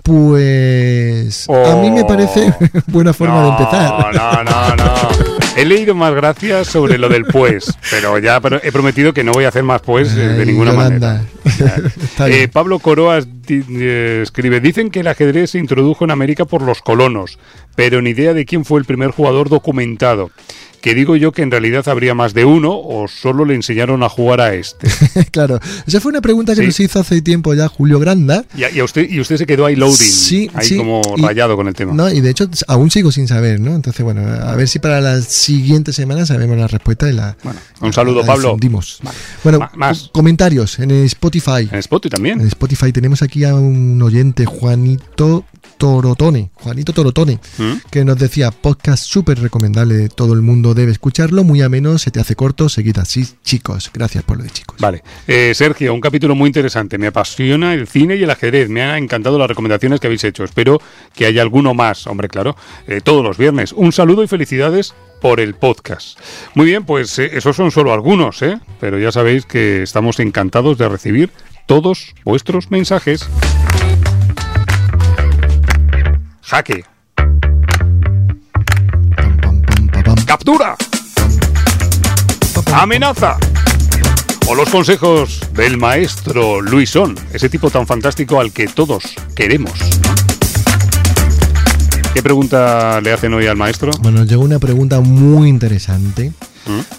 Pues a mí me Oh. parece buena forma de empezar. No, no, no. He leído más gracias sobre lo del pues, pero ya he prometido que no voy a hacer más pues eh, de ninguna Yolanda. manera. Eh. Pablo Coroas di- eh, escribe, dicen que el ajedrez se introdujo en América por los colonos, pero ni idea de quién fue el primer jugador documentado. Que digo yo que en realidad habría más de uno o solo le enseñaron a jugar a este. claro, esa fue una pregunta que Sí. nos hizo hace tiempo ya Julio Granda. Y, y usted, y usted se quedó ahí loading, Sí, ahí sí, como y- rayado con el tema. No, y de hecho aún sigo sin saber, ¿no? Entonces, bueno, a ver si para la siguiente semana sabemos la respuesta y la. Bueno, un saludo, la Pablo. Vale. Bueno, más. comentarios en Spotify. En Spotify también. En Spotify tenemos aquí a un oyente, Juanito Torotone, Juanito Torotone, ¿Mm? que nos decía, podcast súper recomendable, todo el mundo debe escucharlo, muy ameno, se te hace corto, seguid así, chicos. Gracias por lo de chicos. Vale. Eh, Sergio, un capítulo muy interesante. Me apasiona el cine y el ajedrez. Me han encantado las recomendaciones que habéis hecho. Espero que haya alguno más, hombre, claro, eh, todos los viernes. Un saludo y felicidades por el podcast. Muy bien, pues eh, esos son solo algunos, ¿eh? Pero ya sabéis que estamos encantados de recibir todos vuestros mensajes. Jaque. Captura. amenaza. O los consejos del maestro Luisón, ese tipo tan fantástico al que todos queremos. ¿Qué pregunta le hacen hoy al maestro? Bueno, llegó una pregunta muy interesante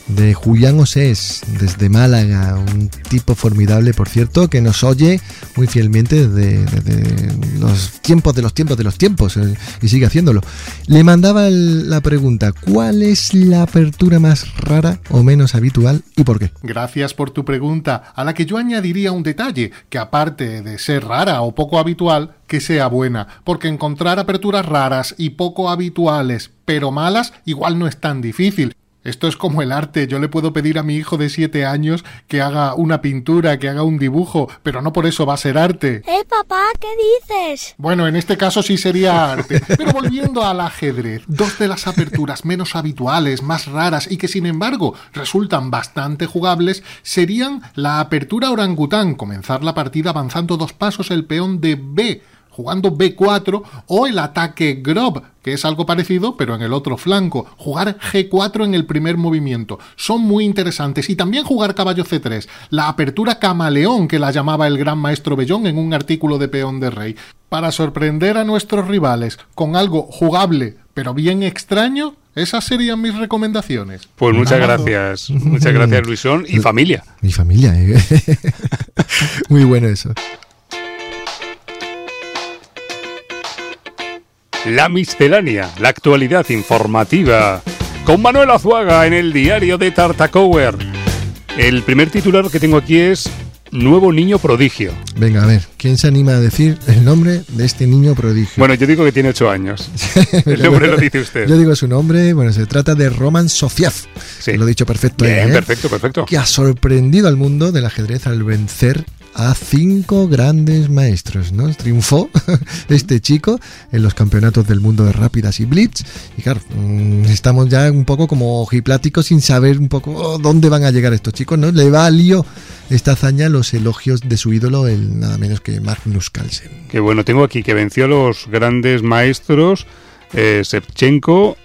De Julián Osés, desde Málaga, un tipo formidable, por cierto, que nos oye muy fielmente desde, desde los tiempos de los tiempos de los tiempos eh, y sigue haciéndolo. Le mandaba la pregunta, ¿cuál es la apertura más rara o menos habitual y por qué? Gracias por tu pregunta, a la que yo añadiría un detalle, que aparte de ser rara o poco habitual, que sea buena, porque encontrar aperturas raras y poco habituales, pero malas, igual no es tan difícil. Esto es como el arte, yo le puedo pedir a mi hijo de 7 años que haga una pintura, que haga un dibujo, pero no por eso va a ser arte. Eh, papá, ¿qué dices? Bueno, en este caso sí sería arte. Pero volviendo al ajedrez, dos de las aperturas menos habituales, más raras y que sin embargo resultan bastante jugables serían la apertura orangután, comenzar la partida avanzando dos pasos el peón de B jugando B4 o el ataque Grob, que es algo parecido pero en el otro flanco, jugar G4 en el primer movimiento. Son muy interesantes y también jugar caballo C3, la apertura camaleón que la llamaba el gran maestro Bellón en un artículo de Peón de Rey. Para sorprender a nuestros rivales con algo jugable pero bien extraño, esas serían mis recomendaciones. Pues muchas gracias. Muchas gracias, Luisón. Y familia. Mi familia, ¿eh? muy bueno eso. La miscelánea, la actualidad informativa. Con Manuel Azuaga en el diario de Tartacower. El primer titular que tengo aquí es Nuevo niño prodigio. Venga, a ver, ¿quién se anima a decir el nombre de este niño prodigio? Bueno, yo digo que tiene ocho años. El nombre lo dice usted. Yo digo su nombre, bueno, se trata de Roman Sofiev. Sí. Lo he dicho perfecto. Bien, ¿eh? perfecto, perfecto. Que ha sorprendido al mundo del ajedrez al vencer a cinco grandes maestros, ¿no? Triunfó este chico en los campeonatos del mundo de rápidas y blitz. Y claro, mm, estamos ya un poco como ojipláticos sin saber un poco oh, dónde van a llegar estos chicos, ¿no? Le valió esta hazaña los elogios de su ídolo, el nada menos que Magnus Carlsen. Qué bueno, tengo aquí que venció a los grandes maestros eh,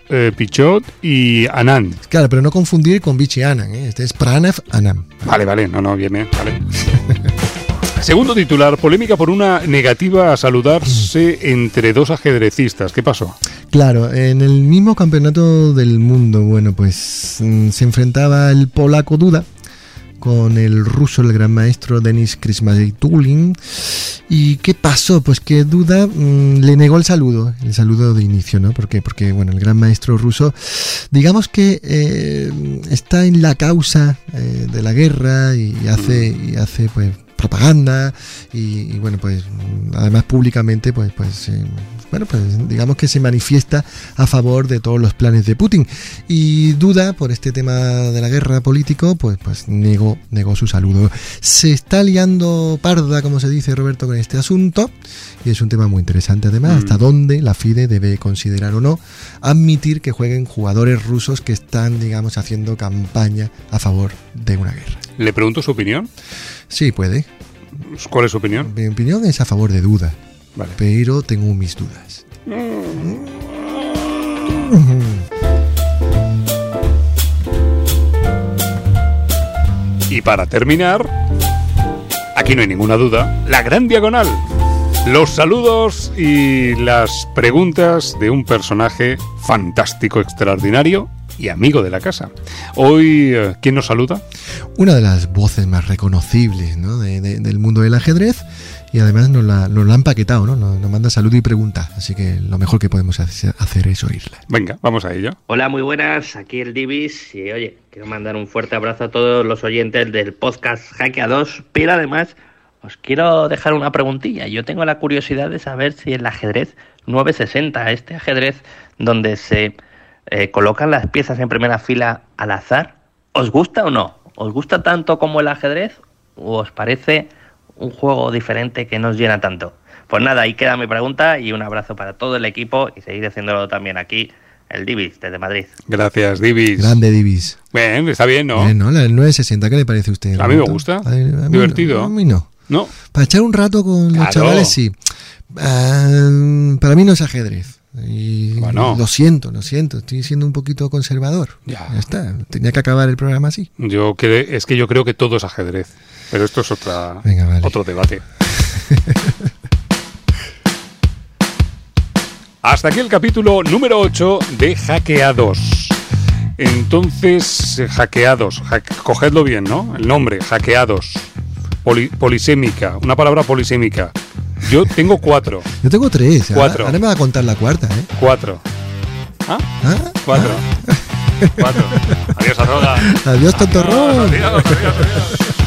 eh, Pichot y Anand. Claro, pero no confundir con Vichy Anand, ¿eh? este es Pranav Anand. Vale, vale, no, no, bien, bien, vale. Segundo titular, polémica por una negativa a saludarse entre dos ajedrecistas. ¿Qué pasó? Claro, en el mismo campeonato del mundo, bueno, pues mm, se enfrentaba el polaco Duda con el ruso, el gran maestro Denis Krismajetulin. ¿Y qué pasó? Pues que Duda mm, le negó el saludo, el saludo de inicio, ¿no? Porque, porque bueno, el gran maestro ruso, digamos que eh, está en la causa eh, de la guerra y hace, y hace pues propaganda y, y, bueno pues además públicamente pues pues eh, bueno pues digamos que se manifiesta a favor de todos los planes de Putin. Y duda por este tema de la guerra político pues pues negó negó su saludo. Se está liando parda como se dice Roberto con este asunto y es un tema muy interesante además mm. hasta dónde la FIDE debe considerar o no admitir que jueguen jugadores rusos que están digamos haciendo campaña a favor de una guerra. Le pregunto su opinión Sí, puede. ¿Cuál es su opinión? Mi opinión es a favor de duda. Vale. Pero tengo mis dudas. Y para terminar, aquí no hay ninguna duda, la gran diagonal. Los saludos y las preguntas de un personaje fantástico, extraordinario y amigo de la casa. Hoy, eh, ¿quién nos saluda? Una de las voces más reconocibles ¿no? de, de, del mundo del ajedrez y además nos la, nos la han paquetado, ¿no? Nos, nos, manda salud y pregunta, así que lo mejor que podemos hacer es oírla. Venga, vamos a ello. Hola, muy buenas, aquí el Divis y oye, quiero mandar un fuerte abrazo a todos los oyentes del podcast Jaque a 2, pero además os quiero dejar una preguntilla. Yo tengo la curiosidad de saber si el ajedrez 960, este ajedrez donde se eh, colocan las piezas en primera fila al azar, ¿os gusta o no? ¿Os gusta tanto como el ajedrez o os parece un juego diferente que nos llena tanto? Pues nada, ahí queda mi pregunta y un abrazo para todo el equipo y seguir haciéndolo también aquí, el Divis, desde Madrid. Gracias, Divis. Grande Divis. Bien, está bien, ¿no? Bien, ¿no? El 960, ¿qué le parece a usted? A mí me gusta. A mí, a mí Divertido. No, a mí no. No. Para echar un rato con Claro. los chavales, sí. Ah, para mí no es ajedrez. Y Bueno. Lo siento, lo siento. Estoy siendo un poquito conservador. Ya. está. Tenía que acabar el programa así. Yo cre- es que yo creo que todo es ajedrez. Pero esto es otra, Venga, vale. otro debate. Hasta aquí el capítulo número 8 de Hackeados. Entonces, eh, hackeados, hack- cogedlo bien, ¿no? El nombre, hackeados. Poli- polisémica, una palabra polisémica. Yo tengo cuatro, Yo tengo tres. ahora- Cuatro. Ahora, me va a contar la cuarta, ¿eh? cuatro. ¿Ah? ¿Ah? Cuatro. Cuatro. Adiós, Arroga. Adiós, tontorrón. Adiós, adiós, adiós.